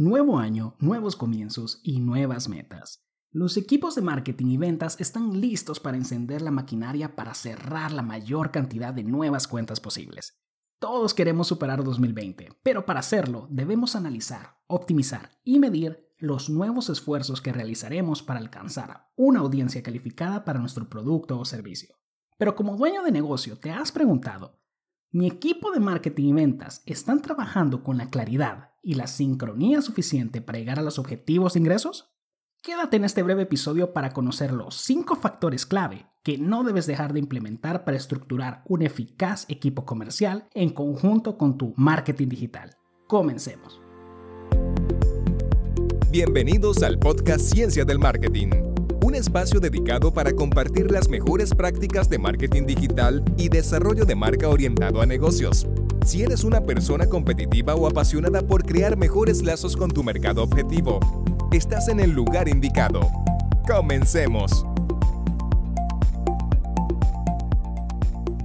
Nuevo año, nuevos comienzos y nuevas metas. Los equipos de marketing y ventas están listos para encender la maquinaria para cerrar la mayor cantidad de nuevas cuentas posibles. Todos queremos superar 2020, pero para hacerlo debemos analizar, optimizar y medir los nuevos esfuerzos que realizaremos para alcanzar una audiencia calificada para nuestro producto o servicio. Pero como dueño de negocio te has preguntado, ¿mi equipo de marketing y ventas están trabajando con la claridad y la sincronía suficiente para llegar a los objetivos de ingresos? Quédate en este breve episodio para conocer los 5 factores clave que no debes dejar de implementar para estructurar un eficaz equipo comercial en conjunto con tu marketing digital. Comencemos. Bienvenidos al podcast Ciencia del Marketing, un espacio dedicado para compartir las mejores prácticas de marketing digital y desarrollo de marca orientado a negocios. Si eres una persona competitiva o apasionada por crear mejores lazos con tu mercado objetivo, estás en el lugar indicado. Comencemos.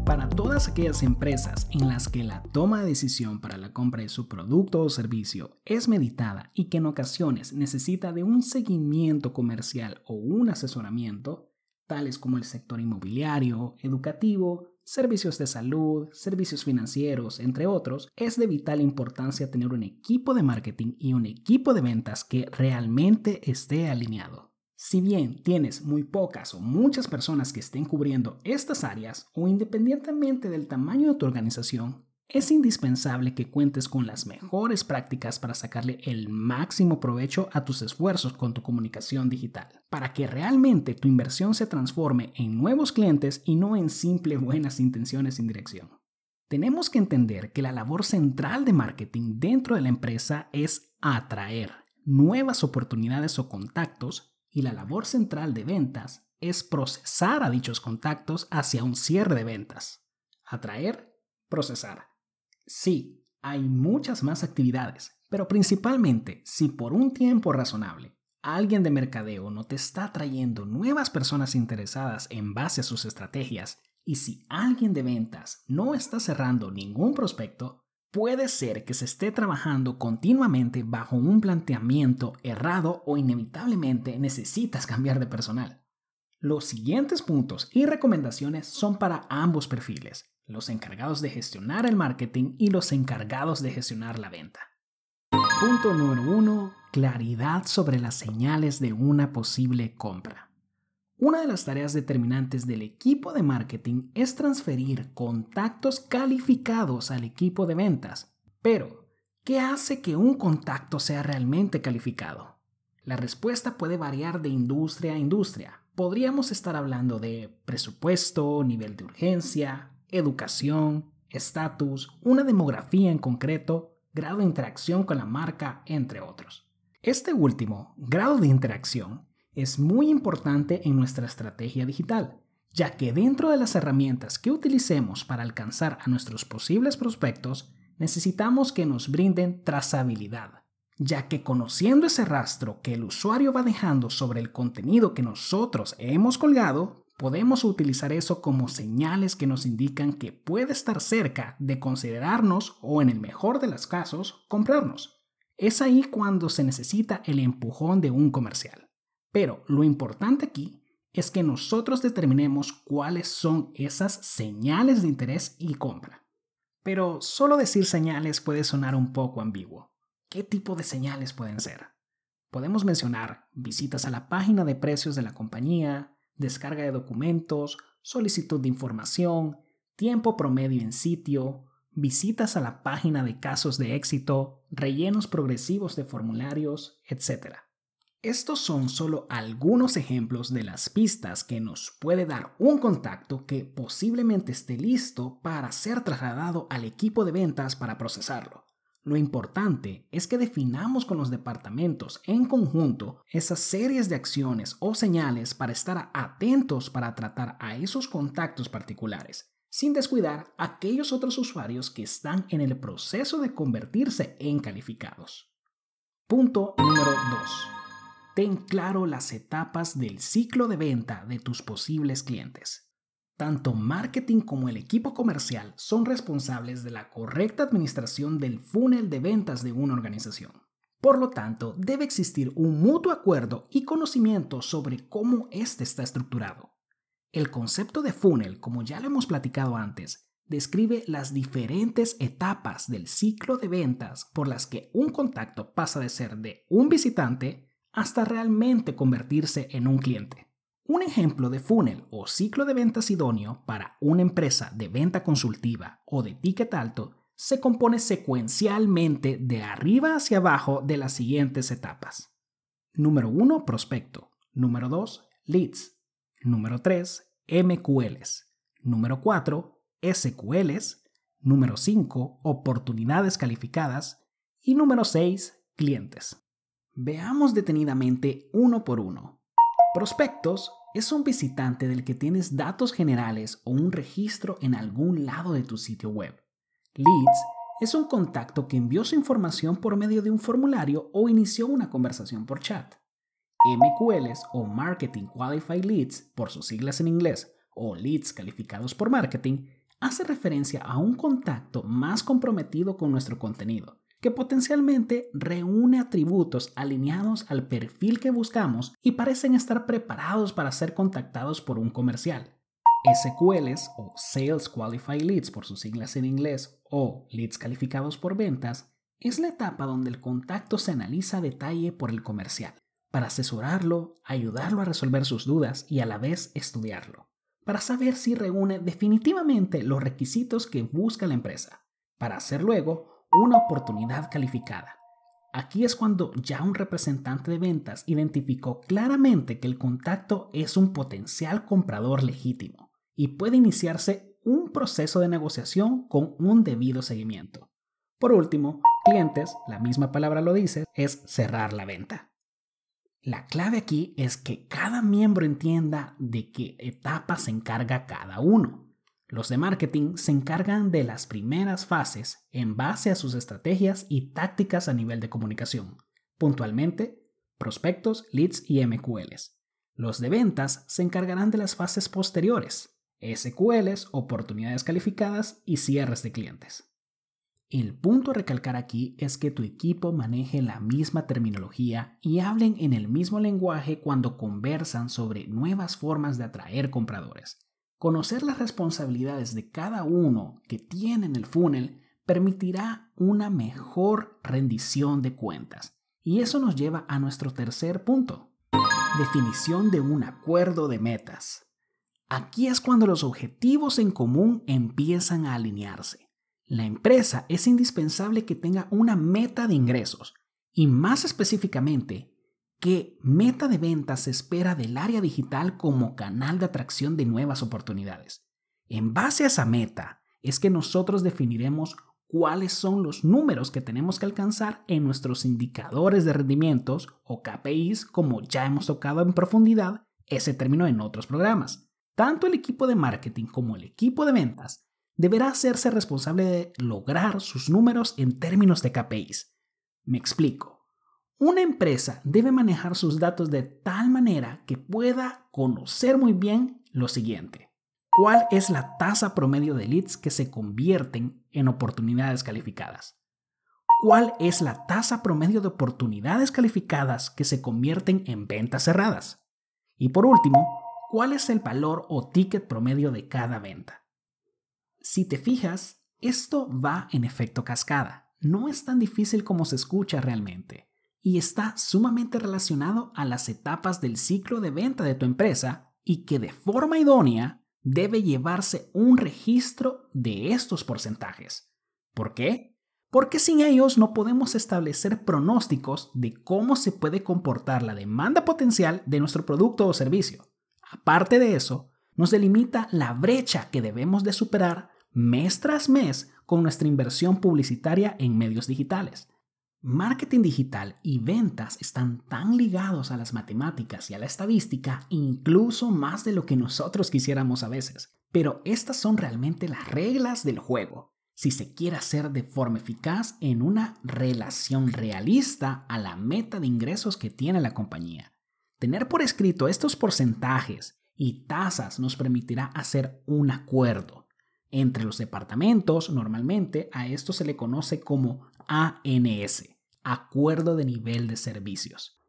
Para todas aquellas empresas en las que la toma de decisión para la compra de su producto o servicio es meditada y que en ocasiones necesita de un seguimiento comercial o un asesoramiento, tales como el sector inmobiliario, educativo, servicios de salud, servicios financieros, entre otros, es de vital importancia tener un equipo de marketing y un equipo de ventas que realmente esté alineado. Si bien tienes muy pocas o muchas personas que estén cubriendo estas áreas o independientemente del tamaño de tu organización, es indispensable que cuentes con las mejores prácticas para sacarle el máximo provecho a tus esfuerzos con tu comunicación digital, para que realmente tu inversión se transforme en nuevos clientes y no en simples buenas intenciones sin dirección. Tenemos que entender que la labor central de marketing dentro de la empresa es atraer nuevas oportunidades o contactos y la labor central de ventas es procesar a dichos contactos hacia un cierre de ventas. Atraer, procesar. Sí, hay muchas más actividades, pero principalmente si por un tiempo razonable alguien de mercadeo no te está trayendo nuevas personas interesadas en base a sus estrategias y si alguien de ventas no está cerrando ningún prospecto, puede ser que se esté trabajando continuamente bajo un planteamiento errado o inevitablemente necesitas cambiar de personal. Los siguientes puntos y recomendaciones son para ambos perfiles, los encargados de gestionar el marketing y los encargados de gestionar la venta. Punto número 1. Claridad sobre las señales de una posible compra. Una de las tareas determinantes del equipo de marketing es transferir contactos calificados al equipo de ventas. Pero, ¿qué hace que un contacto sea realmente calificado? La respuesta puede variar de industria a industria. Podríamos estar hablando de presupuesto, nivel de urgencia, educación, estatus, una demografía en concreto, grado de interacción con la marca, entre otros. Este último, grado de interacción, es muy importante en nuestra estrategia digital, ya que dentro de las herramientas que utilicemos para alcanzar a nuestros posibles prospectos, necesitamos que nos brinden trazabilidad, ya que conociendo ese rastro que el usuario va dejando sobre el contenido que nosotros hemos colgado, podemos utilizar eso como señales que nos indican que puede estar cerca de considerarnos o en el mejor de los casos comprarnos. Es ahí cuando se necesita el empujón de un comercial. Pero lo importante aquí es que nosotros determinemos cuáles son esas señales de interés y compra. Pero solo decir señales puede sonar un poco ambiguo. ¿Qué tipo de señales pueden ser? Podemos mencionar visitas a la página de precios de la compañía, descarga de documentos, solicitud de información, tiempo promedio en sitio, visitas a la página de casos de éxito, rellenos progresivos de formularios, etc. Estos son solo algunos ejemplos de las pistas que nos puede dar un contacto que posiblemente esté listo para ser trasladado al equipo de ventas para procesarlo. Lo importante es que definamos con los departamentos en conjunto esas series de acciones o señales para estar atentos para tratar a esos contactos particulares, sin descuidar a aquellos otros usuarios que están en el proceso de convertirse en calificados. Punto número 2. Ten claro las etapas del ciclo de venta de tus posibles clientes. Tanto marketing como el equipo comercial son responsables de la correcta administración del funnel de ventas de una organización. Por lo tanto, debe existir un mutuo acuerdo y conocimiento sobre cómo éste está estructurado. El concepto de funnel, como ya lo hemos platicado antes, describe las diferentes etapas del ciclo de ventas por las que un contacto pasa de ser de un visitante hasta realmente convertirse en un cliente. Un ejemplo de funnel o ciclo de ventas idóneo para una empresa de venta consultiva o de ticket alto se compone secuencialmente de arriba hacia abajo de las siguientes etapas. Número 1, prospecto. Número 2, leads. Número 3, MQLs. Número 4, SQLs. Número 5, oportunidades calificadas. Y número 6, clientes. Veamos detenidamente uno por uno. Prospectos es un visitante del que tienes datos generales o un registro en algún lado de tu sitio web. Leads es un contacto que envió su información por medio de un formulario o inició una conversación por chat. MQLs o Marketing Qualified Leads, por sus siglas en inglés, o leads calificados por marketing, hace referencia a un contacto más comprometido con nuestro contenido, que potencialmente reúne atributos alineados al perfil que buscamos y parecen estar preparados para ser contactados por un comercial. SQLs o Sales Qualified Leads por sus siglas en inglés o leads calificados por ventas es la etapa donde el contacto se analiza a detalle por el comercial para asesorarlo, ayudarlo a resolver sus dudas y a la vez estudiarlo, para saber si reúne definitivamente los requisitos que busca la empresa, para hacer luego una oportunidad calificada. Aquí es cuando ya un representante de ventas identificó claramente que el contacto es un potencial comprador legítimo y puede iniciarse un proceso de negociación con un debido seguimiento. Por último, clientes, la misma palabra lo dice, es cerrar la venta. La clave aquí es que cada miembro entienda de qué etapa se encarga cada uno. Los de marketing se encargan de las primeras fases en base a sus estrategias y tácticas a nivel de comunicación. Puntualmente, prospectos, leads y MQLs. Los de ventas se encargarán de las fases posteriores, SQLs, oportunidades calificadas y cierres de clientes. El punto a recalcar aquí es que tu equipo maneje la misma terminología y hablen en el mismo lenguaje cuando conversan sobre nuevas formas de atraer compradores. Conocer las responsabilidades de cada uno que tiene en el funnel permitirá una mejor rendición de cuentas. Y eso nos lleva a nuestro tercer punto. Definición de un acuerdo de metas. Aquí es cuando los objetivos en común empiezan a alinearse. La empresa es indispensable que tenga una meta de ingresos y más específicamente, qué meta de ventas se espera del área digital como canal de atracción de nuevas oportunidades. En base a esa meta es que nosotros definiremos cuáles son los números que tenemos que alcanzar en nuestros indicadores de rendimientos o KPIs, como ya hemos tocado en profundidad ese término en otros programas. Tanto el equipo de marketing como el equipo de ventas deberá hacerse responsable de lograr sus números en términos de KPIs. Me explico. Una empresa debe manejar sus datos de tal manera que pueda conocer muy bien lo siguiente. ¿Cuál es la tasa promedio de leads que se convierten en oportunidades calificadas? ¿Cuál es la tasa promedio de oportunidades calificadas que se convierten en ventas cerradas? Y por último, cuál es el valor o ticket promedio de cada venta. Si te fijas, esto va en efecto cascada. No es tan difícil como se escucha realmente y está sumamente relacionado a las etapas del ciclo de venta de tu empresa y que de forma idónea debe llevarse un registro de estos porcentajes. ¿Por qué? Porque sin ellos no podemos establecer pronósticos de cómo se puede comportar la demanda potencial de nuestro producto o servicio. Aparte de eso, nos delimita la brecha que debemos de superar mes tras mes con nuestra inversión publicitaria en medios digitales. Marketing digital y ventas están tan ligados a las matemáticas y a la estadística, incluso más de lo que nosotros quisiéramos a veces. Pero estas son realmente las reglas del juego, si se quiere hacer de forma eficaz en una relación realista a la meta de ingresos que tiene la compañía. Tener por escrito estos porcentajes y tasas nos permitirá hacer un acuerdo. Entre los departamentos, normalmente a esto se le conoce como ANS, acuerdo de nivel de servicios.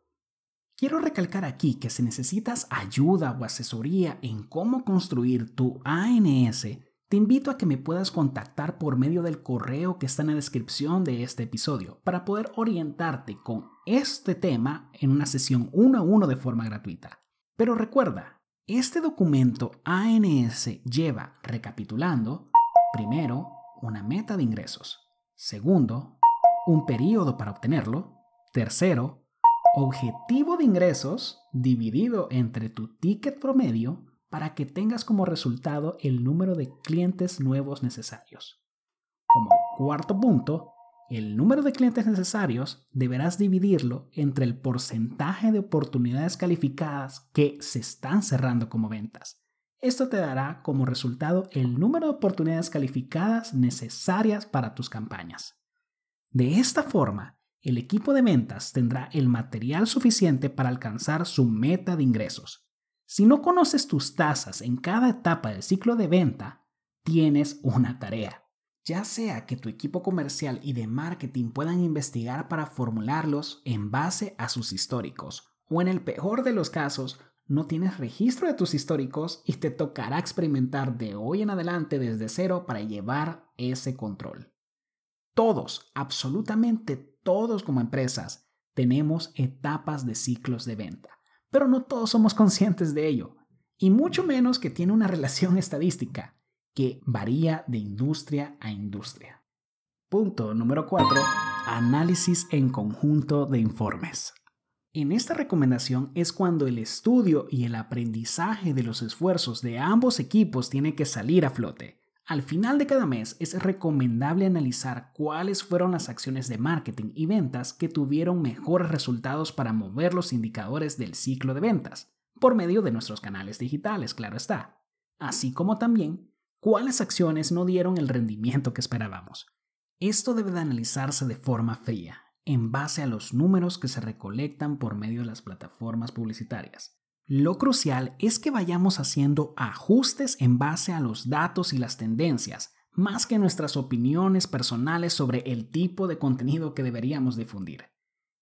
Quiero recalcar aquí que si necesitas ayuda o asesoría en cómo construir tu ANS, te invito a que me puedas contactar por medio del correo que está en la descripción de este episodio para poder orientarte con este tema en una sesión uno a uno de forma gratuita. Pero recuerda, este documento ANS lleva, recapitulando, primero, una meta de ingresos. Segundo, un periodo para obtenerlo. Tercero, objetivo de ingresos dividido entre tu ticket promedio para que tengas como resultado el número de clientes nuevos necesarios. Como cuarto punto, el número de clientes necesarios deberás dividirlo entre el porcentaje de oportunidades calificadas que se están cerrando como ventas. Esto te dará como resultado el número de oportunidades calificadas necesarias para tus campañas. De esta forma, el equipo de ventas tendrá el material suficiente para alcanzar su meta de ingresos. Si no conoces tus tasas en cada etapa del ciclo de venta, tienes una tarea ya sea que tu equipo comercial y de marketing puedan investigar para formularlos en base a sus históricos, o en el peor de los casos, no tienes registro de tus históricos y te tocará experimentar de hoy en adelante desde cero para llevar ese control. Todos, absolutamente todos como empresas, tenemos etapas de ciclos de venta, pero no todos somos conscientes de ello, y mucho menos que tiene una relación estadística que varía de industria a industria. Punto número 4. Análisis en conjunto de informes. En esta recomendación es cuando el estudio y el aprendizaje de los esfuerzos de ambos equipos tiene que salir a flote. Al final de cada mes es recomendable analizar cuáles fueron las acciones de marketing y ventas que tuvieron mejores resultados para mover los indicadores del ciclo de ventas, por medio de nuestros canales digitales, claro está, así como también cuáles acciones no dieron el rendimiento que esperábamos. Esto debe de analizarse de forma fría, en base a los números que se recolectan por medio de las plataformas publicitarias. Lo crucial es que vayamos haciendo ajustes en base a los datos y las tendencias, más que nuestras opiniones personales sobre el tipo de contenido que deberíamos difundir.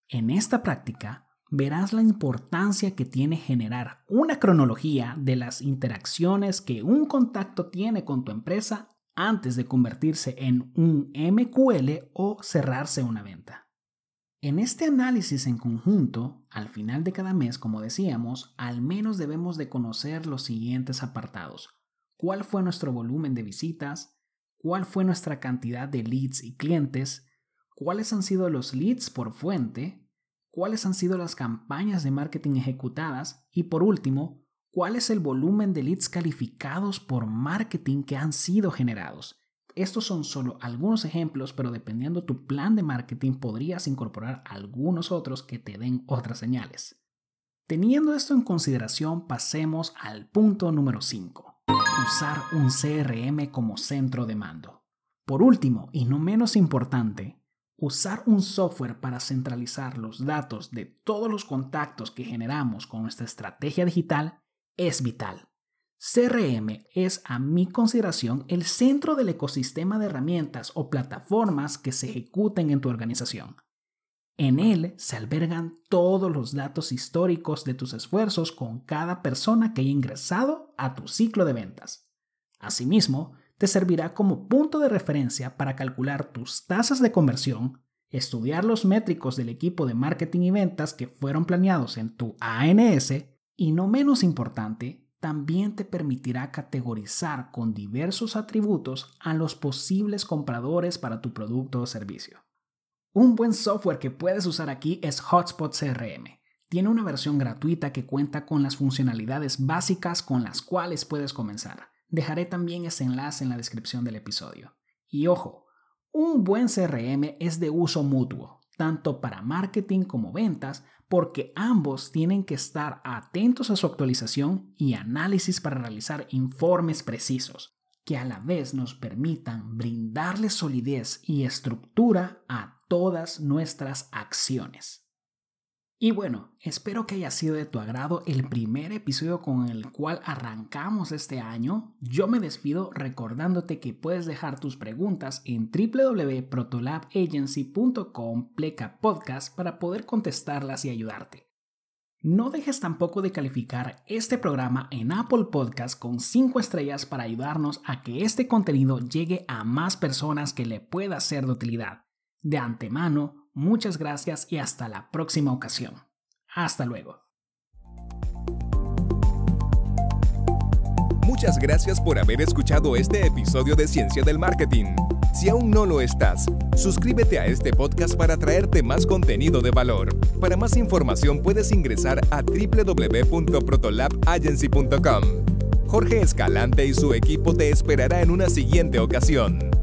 En esta práctica, verás la importancia que tiene generar una cronología de las interacciones que un contacto tiene con tu empresa antes de convertirse en un MQL o cerrarse una venta. En este análisis en conjunto, al final de cada mes, como decíamos, al menos debemos de conocer los siguientes apartados. ¿Cuál fue nuestro volumen de visitas? ¿Cuál fue nuestra cantidad de leads y clientes? ¿Cuáles han sido los leads por fuente? cuáles han sido las campañas de marketing ejecutadas y por último, cuál es el volumen de leads calificados por marketing que han sido generados. Estos son solo algunos ejemplos, pero dependiendo tu plan de marketing podrías incorporar algunos otros que te den otras señales. Teniendo esto en consideración, pasemos al punto número 5. Usar un CRM como centro de mando. Por último, y no menos importante, Usar un software para centralizar los datos de todos los contactos que generamos con nuestra estrategia digital es vital. CRM es, a mi consideración, el centro del ecosistema de herramientas o plataformas que se ejecuten en tu organización. En él se albergan todos los datos históricos de tus esfuerzos con cada persona que haya ingresado a tu ciclo de ventas. Asimismo, te servirá como punto de referencia para calcular tus tasas de conversión, estudiar los métricos del equipo de marketing y ventas que fueron planeados en tu ANS y no menos importante, también te permitirá categorizar con diversos atributos a los posibles compradores para tu producto o servicio. Un buen software que puedes usar aquí es Hotspot CRM. Tiene una versión gratuita que cuenta con las funcionalidades básicas con las cuales puedes comenzar. Dejaré también ese enlace en la descripción del episodio. Y ojo, un buen CRM es de uso mutuo, tanto para marketing como ventas, porque ambos tienen que estar atentos a su actualización y análisis para realizar informes precisos, que a la vez nos permitan brindarle solidez y estructura a todas nuestras acciones. Y bueno, espero que haya sido de tu agrado el primer episodio con el cual arrancamos este año. Yo me despido recordándote que puedes dejar tus preguntas en www.protolabagency.com pleca podcast para poder contestarlas y ayudarte. No dejes tampoco de calificar este programa en Apple Podcast con 5 estrellas para ayudarnos a que este contenido llegue a más personas que le pueda ser de utilidad. De antemano, Muchas gracias y hasta la próxima ocasión. Hasta luego. Muchas gracias por haber escuchado este episodio de Ciencia del Marketing. Si aún no lo estás, suscríbete a este podcast para traerte más contenido de valor. Para más información puedes ingresar a www.protolabagency.com. Jorge Escalante y su equipo te esperará en una siguiente ocasión.